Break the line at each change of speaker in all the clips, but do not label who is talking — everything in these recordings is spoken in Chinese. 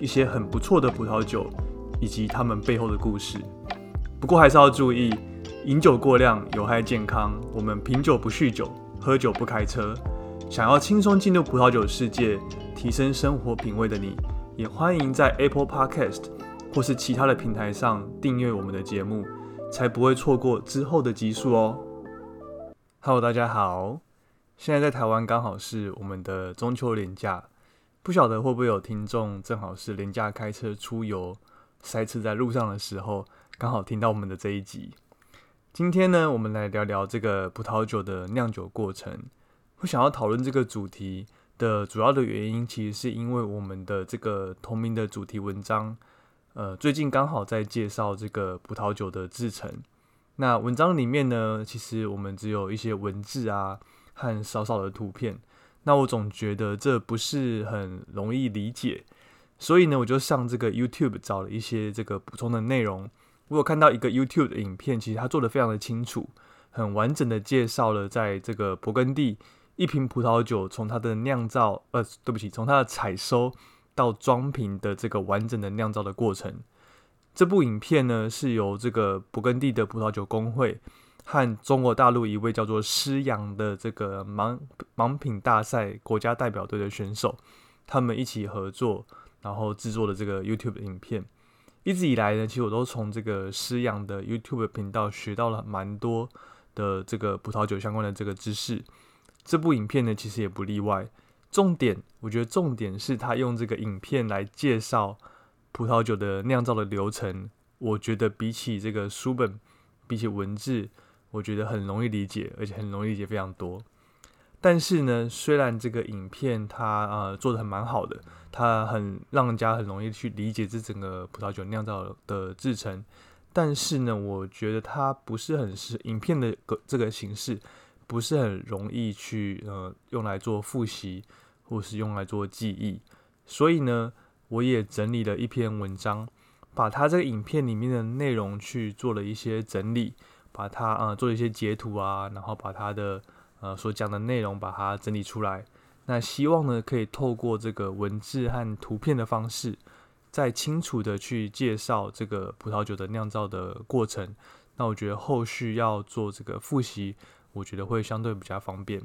一些很不错的葡萄酒，以及他们背后的故事。不过还是要注意，饮酒过量有害健康。我们品酒不酗酒，喝酒不开车。想要轻松进入葡萄酒世界，提升生活品味的你，也欢迎在 Apple Podcast 或是其他的平台上订阅我们的节目，才不会错过之后的集数哦。Hello，大家好，现在在台湾刚好是我们的中秋连假。不晓得会不会有听众正好是廉价开车出游，塞车在路上的时候，刚好听到我们的这一集。今天呢，我们来聊聊这个葡萄酒的酿酒过程。我想要讨论这个主题的主要的原因，其实是因为我们的这个同名的主题文章，呃，最近刚好在介绍这个葡萄酒的制成。那文章里面呢，其实我们只有一些文字啊，和少少的图片。那我总觉得这不是很容易理解，所以呢，我就上这个 YouTube 找了一些这个补充的内容。我有看到一个 YouTube 的影片，其实它做的非常的清楚，很完整的介绍了在这个勃艮第一瓶葡萄酒从它的酿造，呃，对不起，从它的采收到装瓶的这个完整的酿造的过程。这部影片呢是由这个勃艮第的葡萄酒工会。和中国大陆一位叫做施阳的这个盲盲品大赛国家代表队的选手，他们一起合作，然后制作的这个 YouTube 影片。一直以来呢，其实我都从这个施阳的 YouTube 频道学到了蛮多的这个葡萄酒相关的这个知识。这部影片呢，其实也不例外。重点，我觉得重点是他用这个影片来介绍葡萄酒的酿造的流程。我觉得比起这个书本，比起文字。我觉得很容易理解，而且很容易理解非常多。但是呢，虽然这个影片它呃做的很蛮好的，它很让人家很容易去理解这整个葡萄酒酿造的制成，但是呢，我觉得它不是很是影片的个这个形式，不是很容易去呃用来做复习，或是用来做记忆。所以呢，我也整理了一篇文章，把它这个影片里面的内容去做了一些整理。把它啊做一些截图啊，然后把它的呃所讲的内容把它整理出来。那希望呢可以透过这个文字和图片的方式，再清楚的去介绍这个葡萄酒的酿造的过程。那我觉得后续要做这个复习，我觉得会相对比较方便。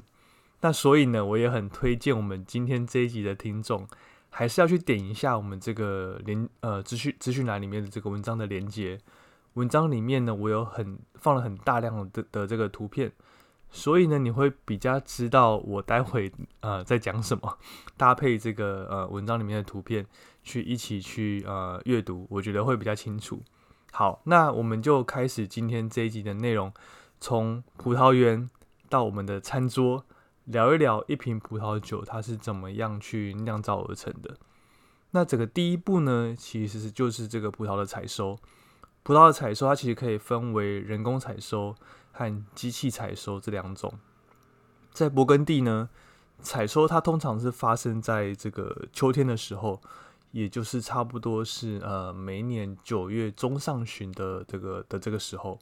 那所以呢，我也很推荐我们今天这一集的听众，还是要去点一下我们这个连呃资讯资讯栏里面的这个文章的连接。文章里面呢，我有很放了很大量的的这个图片，所以呢，你会比较知道我待会呃在讲什么，搭配这个呃文章里面的图片去一起去呃阅读，我觉得会比较清楚。好，那我们就开始今天这一集的内容，从葡萄园到我们的餐桌，聊一聊一瓶葡萄酒它是怎么样去酿造而成的。那整个第一步呢，其实就是这个葡萄的采收。葡萄的采收，它其实可以分为人工采收和机器采收这两种。在勃艮第呢，采收它通常是发生在这个秋天的时候，也就是差不多是呃每年九月中上旬的这个的这个时候。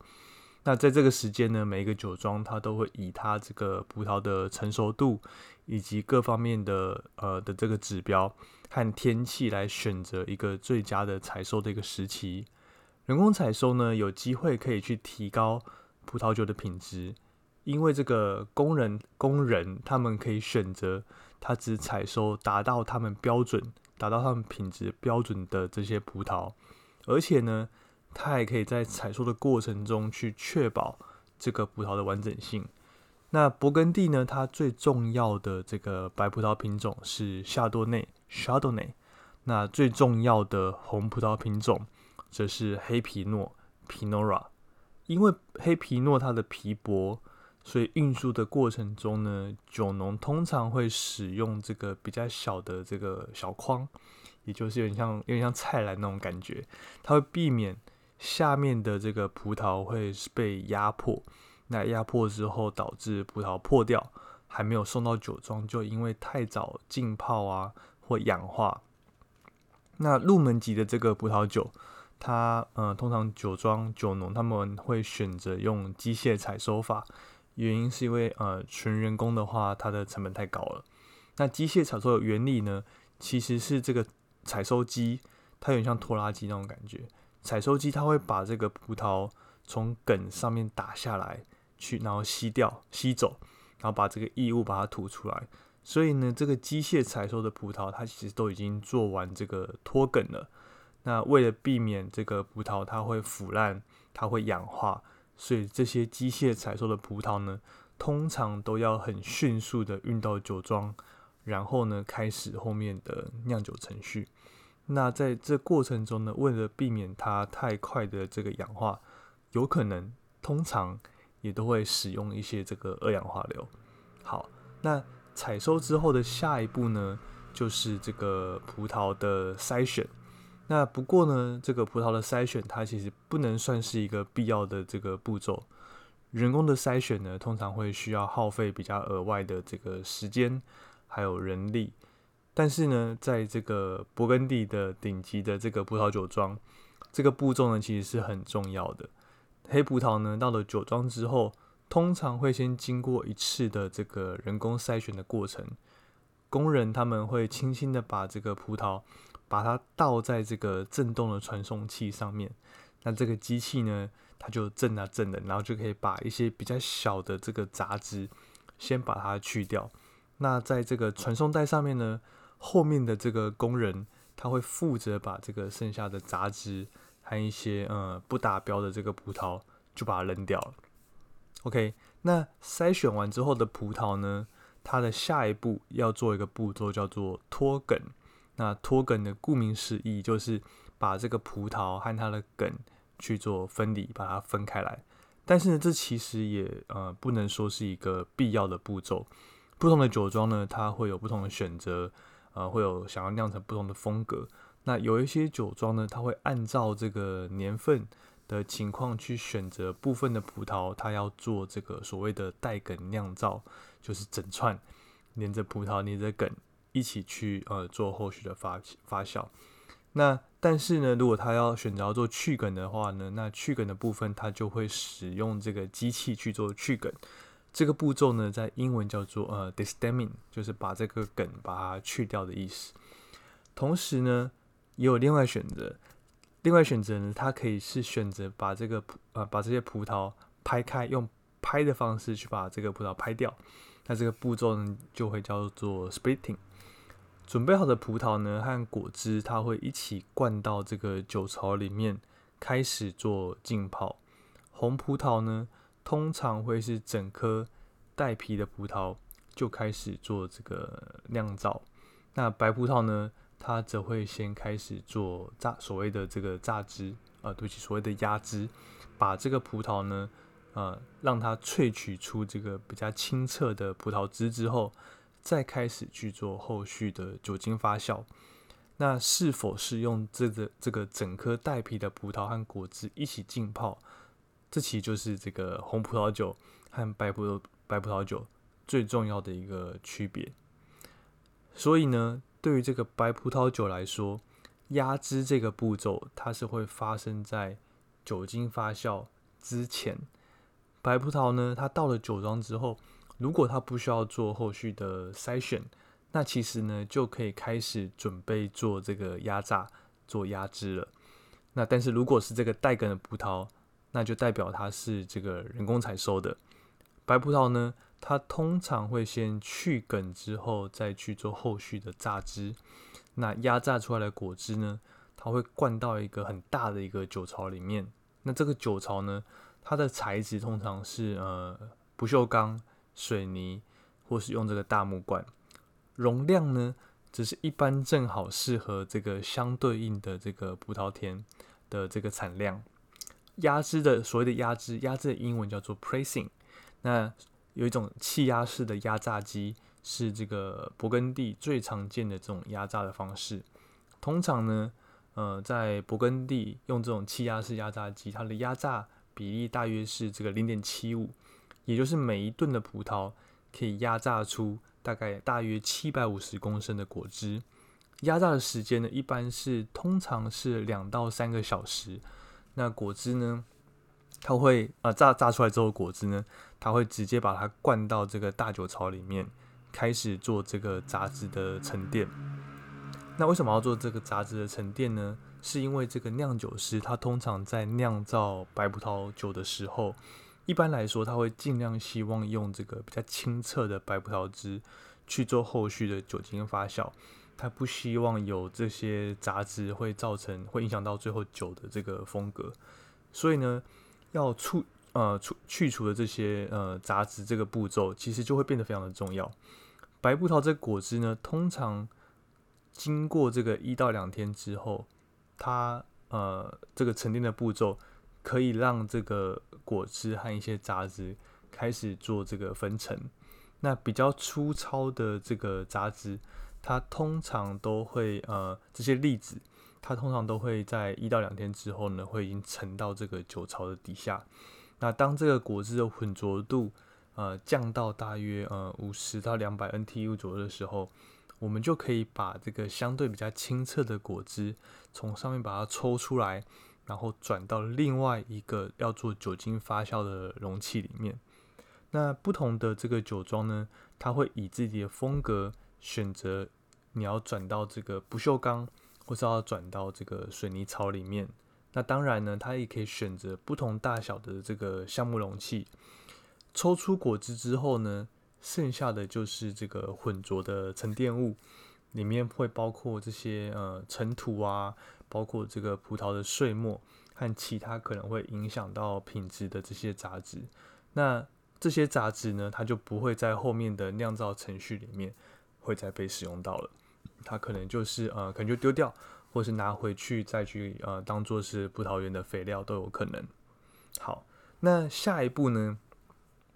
那在这个时间呢，每一个酒庄它都会以它这个葡萄的成熟度以及各方面的呃的这个指标和天气来选择一个最佳的采收的一个时期。人工采收呢，有机会可以去提高葡萄酒的品质，因为这个工人工人他们可以选择他只采收达到他们标准、达到他们品质标准的这些葡萄，而且呢，他也可以在采收的过程中去确保这个葡萄的完整性。那勃艮第呢，它最重要的这个白葡萄品种是夏多内 （Chardonnay），那最重要的红葡萄品种。这是黑皮诺 （Pinot），因为黑皮诺它的皮薄，所以运输的过程中呢，酒农通常会使用这个比较小的这个小筐，也就是有点像有点像菜篮那种感觉，它会避免下面的这个葡萄会被压迫，那压迫之后导致葡萄破掉，还没有送到酒庄就因为太早浸泡啊或氧化。那入门级的这个葡萄酒。它呃，通常酒庄酒农他们会选择用机械采收法，原因是因为呃，纯人工的话，它的成本太高了。那机械采收的原理呢，其实是这个采收机，它有点像拖拉机那种感觉。采收机它会把这个葡萄从梗上面打下来，去然后吸掉、吸走，然后把这个异物把它吐出来。所以呢，这个机械采收的葡萄，它其实都已经做完这个脱梗了。那为了避免这个葡萄它会腐烂，它会氧化，所以这些机械采收的葡萄呢，通常都要很迅速的运到酒庄，然后呢开始后面的酿酒程序。那在这过程中呢，为了避免它太快的这个氧化，有可能通常也都会使用一些这个二氧化硫。好，那采收之后的下一步呢，就是这个葡萄的筛选。那不过呢，这个葡萄的筛选它其实不能算是一个必要的这个步骤。人工的筛选呢，通常会需要耗费比较额外的这个时间还有人力。但是呢，在这个勃艮第的顶级的这个葡萄酒庄，这个步骤呢其实是很重要的。黑葡萄呢到了酒庄之后，通常会先经过一次的这个人工筛选的过程，工人他们会轻轻的把这个葡萄。把它倒在这个震动的传送器上面，那这个机器呢，它就震啊震的，然后就可以把一些比较小的这个杂质先把它去掉。那在这个传送带上面呢，后面的这个工人他会负责把这个剩下的杂质和一些呃不达标的这个葡萄就把它扔掉了。OK，那筛选完之后的葡萄呢，它的下一步要做一个步骤叫做脱梗。那脱梗的顾名思义，就是把这个葡萄和它的梗去做分离，把它分开来。但是呢，这其实也呃不能说是一个必要的步骤。不同的酒庄呢，它会有不同的选择，呃，会有想要酿成不同的风格。那有一些酒庄呢，它会按照这个年份的情况去选择部分的葡萄，它要做这个所谓的带梗酿造，就是整串连着葡萄连着梗。一起去呃做后续的发发酵，那但是呢，如果他要选择要做去梗的话呢，那去梗的部分他就会使用这个机器去做去梗。这个步骤呢，在英文叫做呃 distemming，就是把这个梗把它去掉的意思。同时呢，也有另外选择，另外选择呢，它可以是选择把这个葡呃把这些葡萄拍开，用拍的方式去把这个葡萄拍掉。那这个步骤呢，就会叫做 splitting。准备好的葡萄呢和果汁，它会一起灌到这个酒槽里面，开始做浸泡。红葡萄呢，通常会是整颗带皮的葡萄就开始做这个酿造。那白葡萄呢，它则会先开始做榨，所谓的这个榨汁，啊，对不起，所谓的压汁，把这个葡萄呢，呃，让它萃取出这个比较清澈的葡萄汁之后。再开始去做后续的酒精发酵，那是否是用这个这个整颗带皮的葡萄和果汁一起浸泡？这其实就是这个红葡萄酒和白葡萄白葡萄酒最重要的一个区别。所以呢，对于这个白葡萄酒来说，压汁这个步骤它是会发生在酒精发酵之前。白葡萄呢，它到了酒庄之后。如果他不需要做后续的筛选，那其实呢就可以开始准备做这个压榨、做压汁了。那但是如果是这个带梗的葡萄，那就代表它是这个人工采收的白葡萄呢，它通常会先去梗之后再去做后续的榨汁。那压榨出来的果汁呢，它会灌到一个很大的一个酒槽里面。那这个酒槽呢，它的材质通常是呃不锈钢。水泥，或是用这个大木罐，容量呢，只是一般正好适合这个相对应的这个葡萄田的这个产量。压汁的所谓的压汁，压汁的英文叫做 pressing，那有一种气压式的压榨机，是这个勃艮第最常见的这种压榨的方式。通常呢，呃，在勃艮第用这种气压式压榨机，它的压榨比例大约是这个零点七五，也就是每一吨的葡萄可以压榨出大概大约七百五十公升的果汁。压榨的时间呢，一般是通常是两到三个小时。那果汁呢，它会啊榨榨出来之后，果汁呢，它会直接把它灌到这个大酒槽里面，开始做这个杂质的沉淀。那为什么要做这个杂质的沉淀呢？是因为这个酿酒师他通常在酿造白葡萄酒的时候，一般来说他会尽量希望用这个比较清澈的白葡萄汁去做后续的酒精发酵。他不希望有这些杂质会造成会影响到最后酒的这个风格，所以呢，要除呃除去除的这些呃杂质这个步骤，其实就会变得非常的重要。白葡萄这果汁呢，通常经过这个一到两天之后，它呃这个沉淀的步骤可以让这个果汁和一些杂质开始做这个分层。那比较粗糙的这个杂质。它通常都会呃这些粒子，它通常都会在一到两天之后呢，会已经沉到这个酒槽的底下。那当这个果汁的浑浊度呃降到大约呃五十到两百 NTU 左右的时候，我们就可以把这个相对比较清澈的果汁从上面把它抽出来，然后转到另外一个要做酒精发酵的容器里面。那不同的这个酒庄呢，它会以自己的风格。选择你要转到这个不锈钢，或是要转到这个水泥槽里面。那当然呢，它也可以选择不同大小的这个橡木容器。抽出果汁之后呢，剩下的就是这个混浊的沉淀物，里面会包括这些呃尘土啊，包括这个葡萄的碎末和其他可能会影响到品质的这些杂质。那这些杂质呢，它就不会在后面的酿造程序里面。会再被使用到了，它可能就是呃，可能就丢掉，或是拿回去再去呃，当做是葡萄园的肥料都有可能。好，那下一步呢？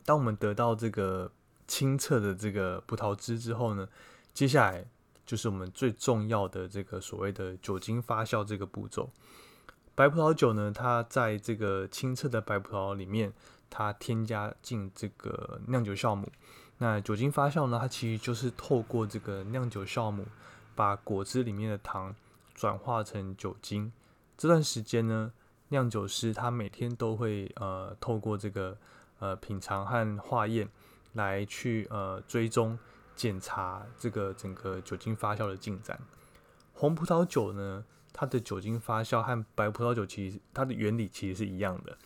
当我们得到这个清澈的这个葡萄汁之后呢，接下来就是我们最重要的这个所谓的酒精发酵这个步骤。白葡萄酒呢，它在这个清澈的白葡萄里面，它添加进这个酿酒酵母。那酒精发酵呢？它其实就是透过这个酿酒酵母，把果汁里面的糖转化成酒精。这段时间呢，酿酒师他每天都会呃透过这个呃品尝和化验来去呃追踪检查这个整个酒精发酵的进展。红葡萄酒呢，它的酒精发酵和白葡萄酒其实它的原理其实是一样的，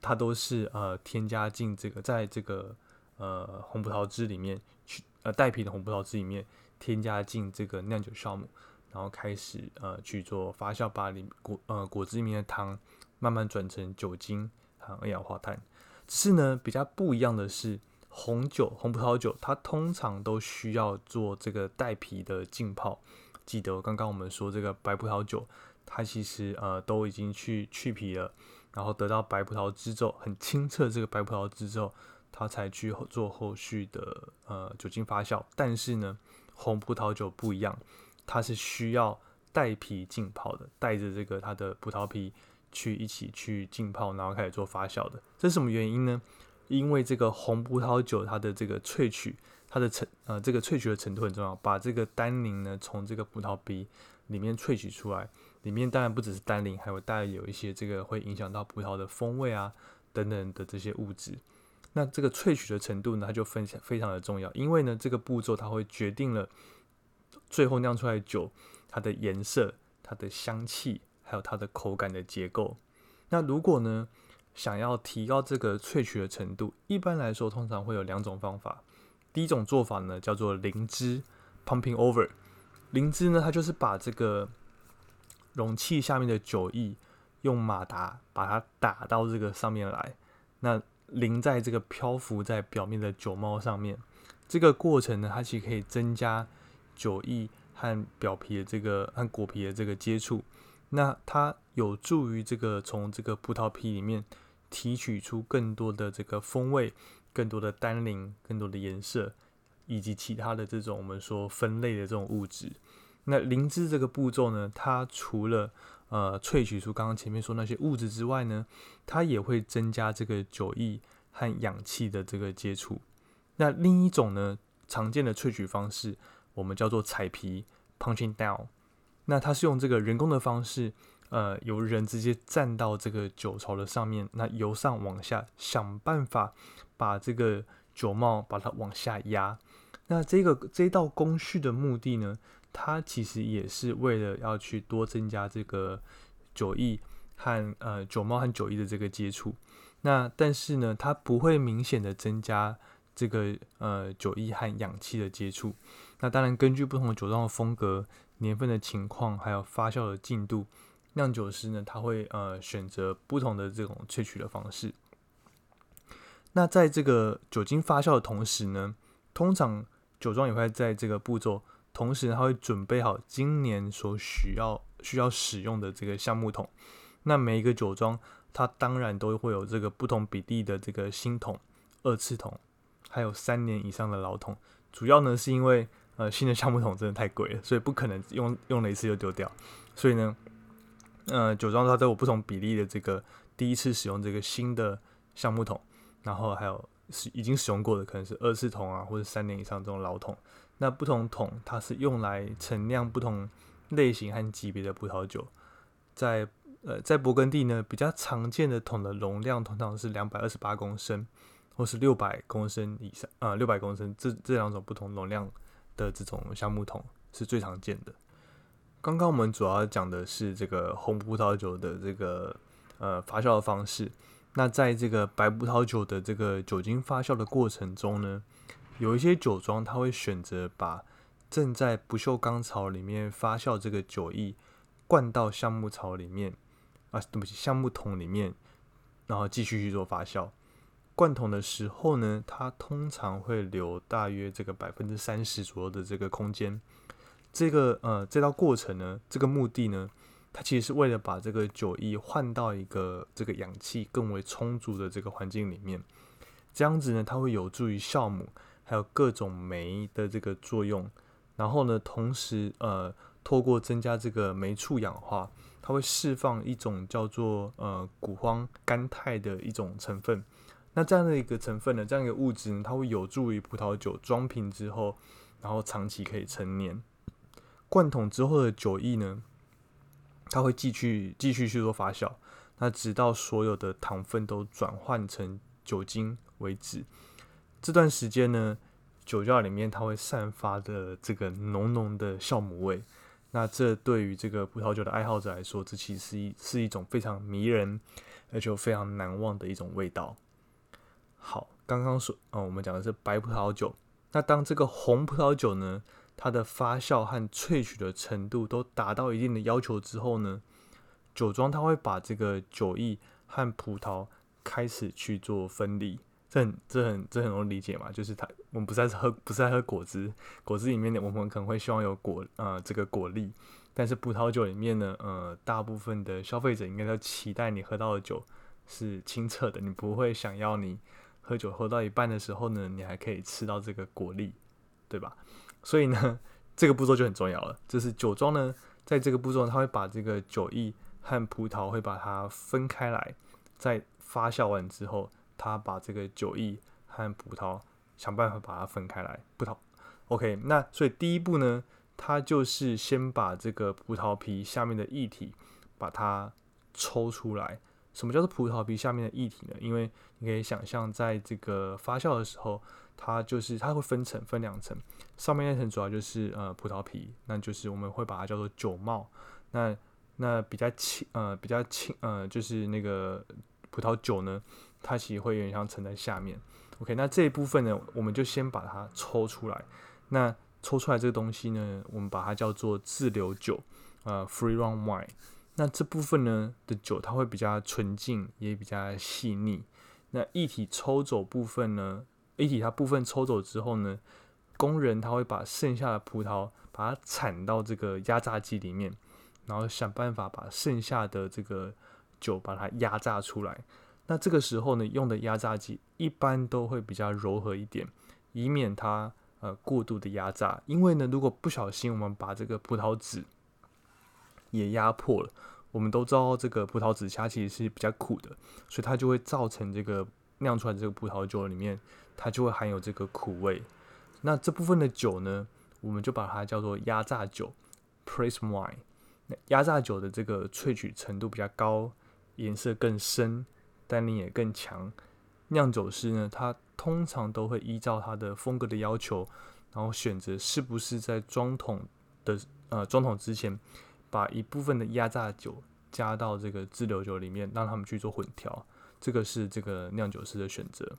它都是呃添加进这个在这个。呃，红葡萄汁里面去呃带皮的红葡萄汁里面添加进这个酿酒酵母，然后开始呃去做发酵，把里果呃果汁里面的糖慢慢转成酒精和二氧化碳。只是呢，比较不一样的是，红酒红葡萄酒它通常都需要做这个带皮的浸泡。记得刚刚我们说这个白葡萄酒，它其实呃都已经去去皮了，然后得到白葡萄汁之后，很清澈这个白葡萄汁之后。它才去做后续的呃酒精发酵，但是呢，红葡萄酒不一样，它是需要带皮浸泡的，带着这个它的葡萄皮去一起去浸泡，然后开始做发酵的。这是什么原因呢？因为这个红葡萄酒它的这个萃取，它的成呃这个萃取的程度很重要，把这个单宁呢从这个葡萄皮里面萃取出来，里面当然不只是单宁，还有带有一些这个会影响到葡萄的风味啊等等的这些物质。那这个萃取的程度呢，它就分非常的重要，因为呢，这个步骤它会决定了最后酿出来酒它的颜色、它的香气，还有它的口感的结构。那如果呢，想要提高这个萃取的程度，一般来说通常会有两种方法。第一种做法呢，叫做灵芝 （pumping over）。灵芝呢，它就是把这个容器下面的酒液用马达把它打到这个上面来。那淋在这个漂浮在表面的酒帽上面，这个过程呢，它其实可以增加酒液和表皮的这个和果皮的这个接触，那它有助于这个从这个葡萄皮里面提取出更多的这个风味、更多的单宁、更多的颜色，以及其他的这种我们说分类的这种物质。那灵芝这个步骤呢，它除了呃萃取出刚刚前面说那些物质之外呢，它也会增加这个酒液和氧气的这个接触。那另一种呢，常见的萃取方式，我们叫做彩皮 （punching down）。那它是用这个人工的方式，呃，由人直接站到这个酒槽的上面，那由上往下想办法把这个酒帽把它往下压。那这个这道工序的目的呢，它其实也是为了要去多增加这个酒液和呃酒帽和酒液的这个接触。那但是呢，它不会明显的增加。这个呃酒液和氧气的接触，那当然根据不同的酒庄的风格、年份的情况，还有发酵的进度，酿酒师呢他会呃选择不同的这种萃取的方式。那在这个酒精发酵的同时呢，通常酒庄也会在这个步骤同时，他会准备好今年所需要需要使用的这个橡木桶。那每一个酒庄，它当然都会有这个不同比例的这个新桶、二次桶。还有三年以上的老桶，主要呢是因为呃新的橡木桶真的太贵了，所以不可能用用了一次就丢掉。所以呢，呃酒庄它都有不同比例的这个第一次使用这个新的橡木桶，然后还有是已经使用过的可能是二次桶啊，或者三年以上这种老桶。那不同桶它是用来陈酿不同类型和级别的葡萄酒。在呃在勃艮第呢，比较常见的桶的容量通常是两百二十八公升。或是六百公升以上，呃，六百公升这这两种不同容量的这种橡木桶是最常见的。刚刚我们主要讲的是这个红葡萄酒的这个呃发酵的方式。那在这个白葡萄酒的这个酒精发酵的过程中呢，有一些酒庄它会选择把正在不锈钢槽里面发酵这个酒液灌到橡木槽里面啊，对不起，橡木桶里面，然后继续去做发酵。灌桶的时候呢，它通常会留大约这个百分之三十左右的这个空间。这个呃，这道过程呢，这个目的呢，它其实是为了把这个酒液换到一个这个氧气更为充足的这个环境里面。这样子呢，它会有助于酵母还有各种酶的这个作用。然后呢，同时呃，透过增加这个酶促氧化，它会释放一种叫做呃谷胱甘肽的一种成分。那这样的一个成分呢，这样一个物质呢，它会有助于葡萄酒装瓶之后，然后长期可以陈年。灌桶之后的酒液呢，它会继续继续去做发酵，那直到所有的糖分都转换成酒精为止。这段时间呢，酒窖里面它会散发的这个浓浓的酵母味。那这对于这个葡萄酒的爱好者来说，这其实是一是一种非常迷人而且非常难忘的一种味道。好，刚刚说，哦，我们讲的是白葡萄酒。那当这个红葡萄酒呢，它的发酵和萃取的程度都达到一定的要求之后呢，酒庄它会把这个酒液和葡萄开始去做分离。这很、这很、这很容易理解嘛？就是它，我们不是在喝，不是在喝果汁，果汁里面呢，我们可能会希望有果，呃，这个果粒。但是葡萄酒里面呢，呃，大部分的消费者应该都期待你喝到的酒是清澈的，你不会想要你。喝酒喝到一半的时候呢，你还可以吃到这个果粒，对吧？所以呢，这个步骤就很重要了。就是酒庄呢，在这个步骤，它会把这个酒液和葡萄会把它分开来，在发酵完之后，它把这个酒液和葡萄想办法把它分开来。葡萄，OK。那所以第一步呢，它就是先把这个葡萄皮下面的液体把它抽出来。什么叫做葡萄皮下面的液体呢？因为你可以想象，在这个发酵的时候，它就是它会分层，分两层。上面那层主要就是呃葡萄皮，那就是我们会把它叫做酒帽。那那比较轻呃比较轻呃就是那个葡萄酒呢，它其实会有点像沉在下面。OK，那这一部分呢，我们就先把它抽出来。那抽出来这个东西呢，我们把它叫做自流酒，呃，free run wine。那这部分呢的酒，它会比较纯净，也比较细腻。那液体抽走部分呢，液体它部分抽走之后呢，工人他会把剩下的葡萄把它铲到这个压榨机里面，然后想办法把剩下的这个酒把它压榨出来。那这个时候呢，用的压榨机一般都会比较柔和一点，以免它呃过度的压榨。因为呢，如果不小心我们把这个葡萄籽也压破了，我们都知道这个葡萄籽它其实是比较苦的，所以它就会造成这个酿出来这个葡萄酒里面，它就会含有这个苦味。那这部分的酒呢，我们就把它叫做压榨酒 （press wine）。那压榨酒的这个萃取程度比较高，颜色更深，单宁也更强。酿酒师呢，他通常都会依照他的风格的要求，然后选择是不是在装桶的呃装桶之前。把一部分的压榨酒加到这个自流酒里面，让他们去做混调，这个是这个酿酒师的选择。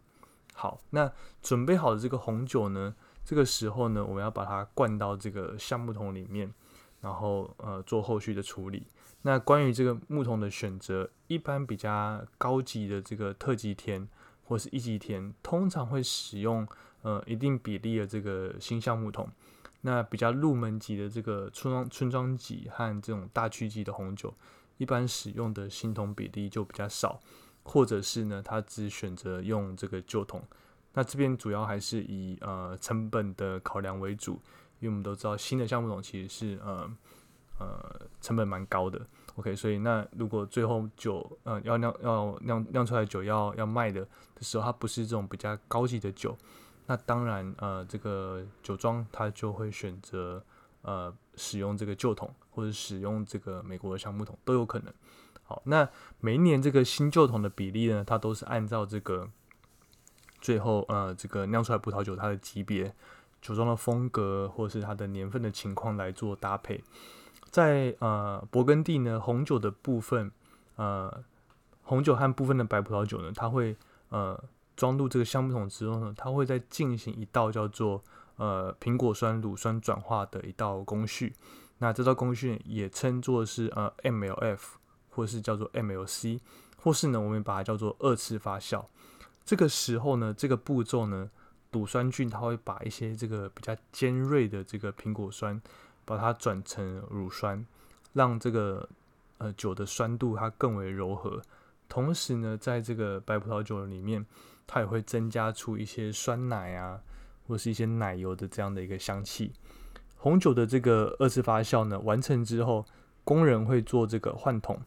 好，那准备好的这个红酒呢，这个时候呢，我们要把它灌到这个橡木桶里面，然后呃做后续的处理。那关于这个木桶的选择，一般比较高级的这个特级田或是一级田，通常会使用呃一定比例的这个新橡木桶。那比较入门级的这个村庄村庄级和这种大区级的红酒，一般使用的新桶比例就比较少，或者是呢，他只选择用这个旧桶。那这边主要还是以呃成本的考量为主，因为我们都知道新的橡木桶其实是呃呃成本蛮高的。OK，所以那如果最后酒呃要酿要酿酿出来酒要要卖的的时候，它不是这种比较高级的酒。那当然，呃，这个酒庄它就会选择呃使用这个旧桶，或者使用这个美国的橡木桶都有可能。好，那每一年这个新旧桶的比例呢，它都是按照这个最后呃这个酿出来葡萄酒它的级别、酒庄的风格或是它的年份的情况来做搭配。在呃勃艮第呢，红酒的部分，呃红酒和部分的白葡萄酒呢，它会呃。装入这个橡木桶之后呢，它会再进行一道叫做呃苹果酸乳酸转化的一道工序。那这道工序也称作是呃 MLF，或是叫做 MLC，或是呢我们把它叫做二次发酵。这个时候呢，这个步骤呢，乳酸菌它会把一些这个比较尖锐的这个苹果酸，把它转成乳酸，让这个呃酒的酸度它更为柔和。同时呢，在这个白葡萄酒里面。它也会增加出一些酸奶啊，或是一些奶油的这样的一个香气。红酒的这个二次发酵呢，完成之后，工人会做这个换桶，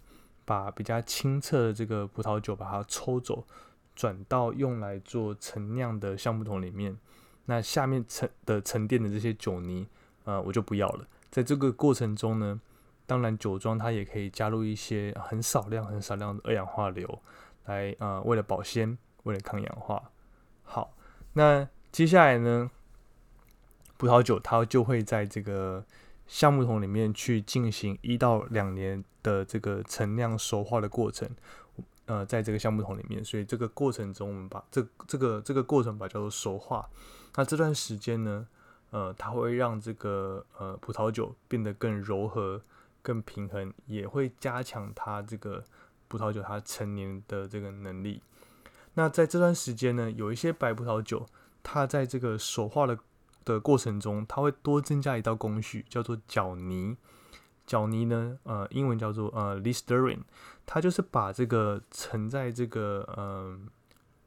把比较清澈的这个葡萄酒把它抽走，转到用来做陈酿的橡木桶里面。那下面沉的沉淀的这些酒泥，呃，我就不要了。在这个过程中呢，当然酒庄它也可以加入一些很少量、很少量的二氧化硫，来呃，为了保鲜。为了抗氧化，好，那接下来呢，葡萄酒它就会在这个橡木桶里面去进行一到两年的这个陈酿熟化的过程，呃，在这个橡木桶里面，所以这个过程中，我们把这这个这个过程把它叫做熟化。那这段时间呢，呃，它会让这个呃葡萄酒变得更柔和、更平衡，也会加强它这个葡萄酒它陈年的这个能力。那在这段时间呢，有一些白葡萄酒，它在这个熟化的的过程中，它会多增加一道工序，叫做搅泥。搅泥呢，呃，英文叫做呃，listering，它就是把这个沉在这个呃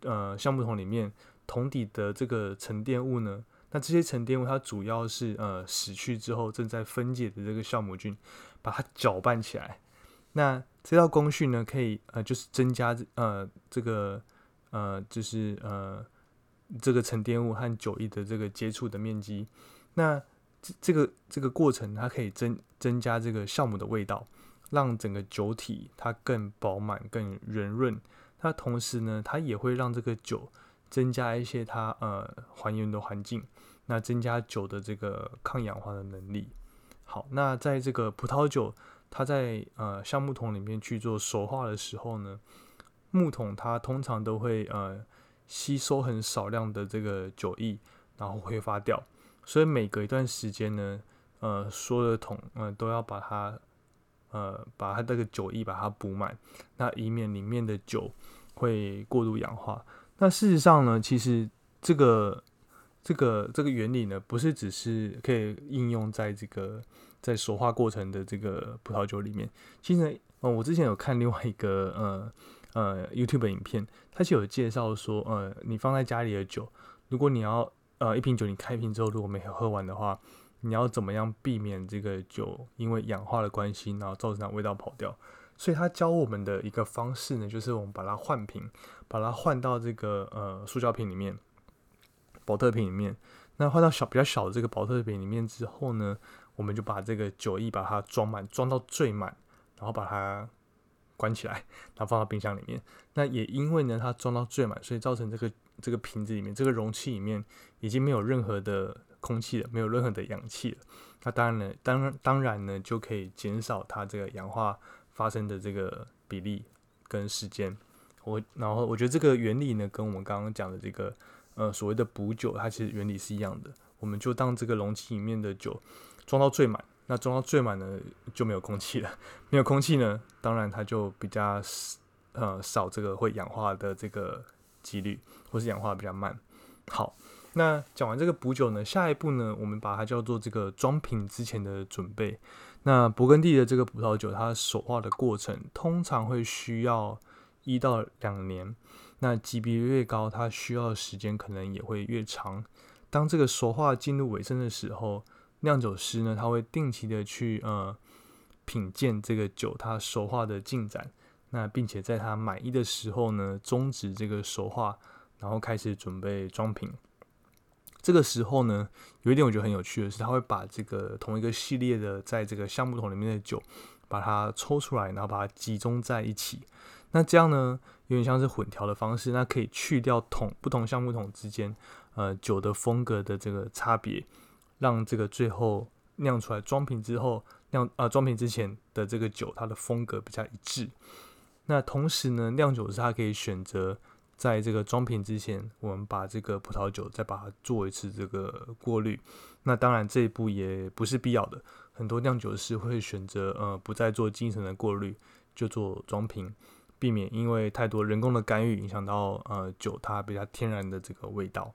呃橡木桶里面桶底的这个沉淀物呢，那这些沉淀物它主要是呃死去之后正在分解的这个酵母菌，把它搅拌起来。那这道工序呢，可以呃就是增加呃这个。呃，就是呃，这个沉淀物和酒液的这个接触的面积，那这个这个过程，它可以增增加这个酵母的味道，让整个酒体它更饱满、更圆润。它同时呢，它也会让这个酒增加一些它呃还原的环境，那增加酒的这个抗氧化的能力。好，那在这个葡萄酒它在呃橡木桶里面去做熟化的时候呢？木桶它通常都会呃吸收很少量的这个酒液，然后挥发掉，所以每隔一段时间呢，呃，所有的桶嗯都要把它呃把它这个酒液把它补满，那以免里面的酒会过度氧化。那事实上呢，其实这个这个这个原理呢，不是只是可以应用在这个在熟化过程的这个葡萄酒里面。其实，嗯，我之前有看另外一个呃。呃 YouTube 影片，它就有介绍说，呃，你放在家里的酒，如果你要呃一瓶酒你开瓶之后如果没有喝完的话，你要怎么样避免这个酒因为氧化的关系，然后造成它味道跑掉？所以他教我们的一个方式呢，就是我们把它换瓶，把它换到这个呃塑胶瓶里面，保特瓶里面。那换到小比较小的这个保特瓶里面之后呢，我们就把这个酒液把它装满，装到最满，然后把它关起来，然后放到冰箱里面。那也因为呢它装到最满，所以造成这个这个瓶子里面这个容器里面已经没有任何的空气了，没有任何的氧气了。那当然呢，当然当然呢就可以减少它这个氧化。发生的这个比例跟时间，我然后我觉得这个原理呢，跟我们刚刚讲的这个呃所谓的补酒，它其实原理是一样的。我们就当这个容器里面的酒装到最满，那装到最满呢就没有空气了，没有空气呢，当然它就比较呃少这个会氧化的这个几率，或是氧化比较慢。好，那讲完这个补酒呢，下一步呢，我们把它叫做这个装瓶之前的准备。那勃艮第的这个葡萄酒，它熟化的过程通常会需要一到两年。那级别越高，它需要的时间可能也会越长。当这个熟化进入尾声的时候，酿酒师呢，他会定期的去呃品鉴这个酒它熟化的进展。那并且在他满意的时候呢，终止这个熟化，然后开始准备装瓶。这个时候呢，有一点我觉得很有趣的是，他会把这个同一个系列的在这个橡木桶里面的酒，把它抽出来，然后把它集中在一起。那这样呢，有点像是混调的方式，那可以去掉桶不同橡木桶之间呃酒的风格的这个差别，让这个最后酿出来装瓶之后酿啊装瓶之前的这个酒，它的风格比较一致。那同时呢，酿酒师他可以选择。在这个装瓶之前，我们把这个葡萄酒再把它做一次这个过滤。那当然这一步也不是必要的，很多酿酒师会选择呃不再做精神的过滤，就做装瓶，避免因为太多人工的干预影响到呃酒它比较天然的这个味道。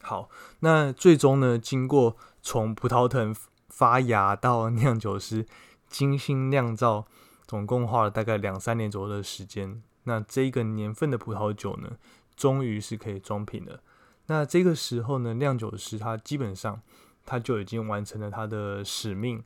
好，那最终呢，经过从葡萄藤发芽到酿酒师精心酿造，总共花了大概两三年左右的时间。那这个年份的葡萄酒呢，终于是可以装瓶了。那这个时候呢，酿酒师他基本上他就已经完成了他的使命。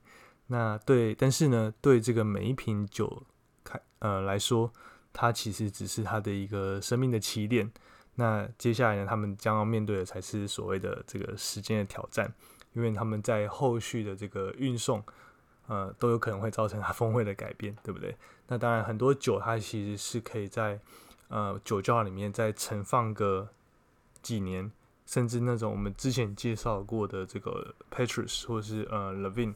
那对，但是呢，对这个每一瓶酒开呃来说，它其实只是他的一个生命的起点。那接下来呢，他们将要面对的才是所谓的这个时间的挑战，因为他们在后续的这个运送。呃，都有可能会造成它 风味的改变，对不对？那当然，很多酒它其实是可以在呃酒窖里面再存放个几年，甚至那种我们之前介绍过的这个 Petrus 或是呃 Levin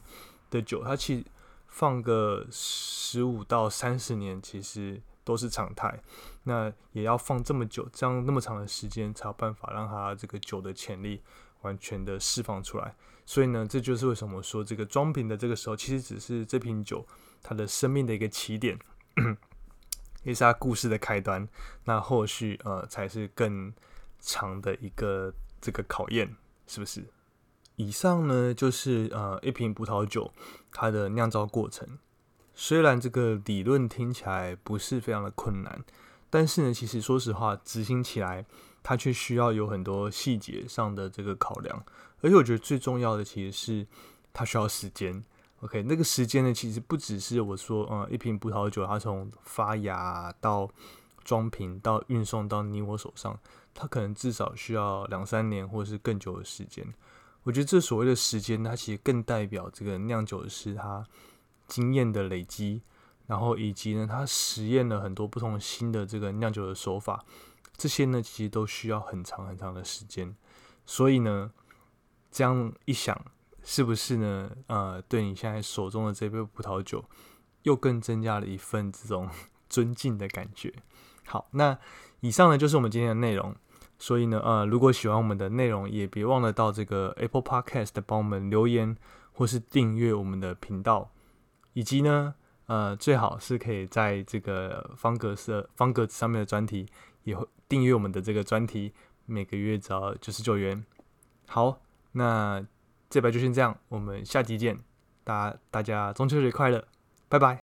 的酒，它其实放个十五到三十年，其实都是常态。那也要放这么久，这样那么长的时间，才有办法让它这个酒的潜力完全的释放出来。所以呢，这就是为什么说这个装瓶的这个时候，其实只是这瓶酒它的生命的一个起点，也是它故事的开端。那后续呃才是更长的一个这个考验，是不是？以上呢就是呃一瓶葡萄酒它的酿造过程。虽然这个理论听起来不是非常的困难，但是呢，其实说实话，执行起来它却需要有很多细节上的这个考量。而且我觉得最重要的其实是它需要时间。OK，那个时间呢，其实不只是我说，呃，一瓶葡萄酒它从发芽到装瓶到运送到你我手上，它可能至少需要两三年或者是更久的时间。我觉得这所谓的时间，它其实更代表这个酿酒师他经验的累积，然后以及呢，他实验了很多不同新的这个酿酒的手法，这些呢，其实都需要很长很长的时间。所以呢。这样一想，是不是呢？呃，对你现在手中的这杯葡萄酒，又更增加了一份这种 尊敬的感觉。好，那以上呢就是我们今天的内容。所以呢，呃，如果喜欢我们的内容，也别忘了到这个 Apple Podcast 帮我们留言，或是订阅我们的频道，以及呢，呃，最好是可以在这个方格子方格子上面的专题，也会订阅我们的这个专题，每个月只要九十九元。好。那这边就先这样，我们下集见，大大家中秋节快乐，拜拜。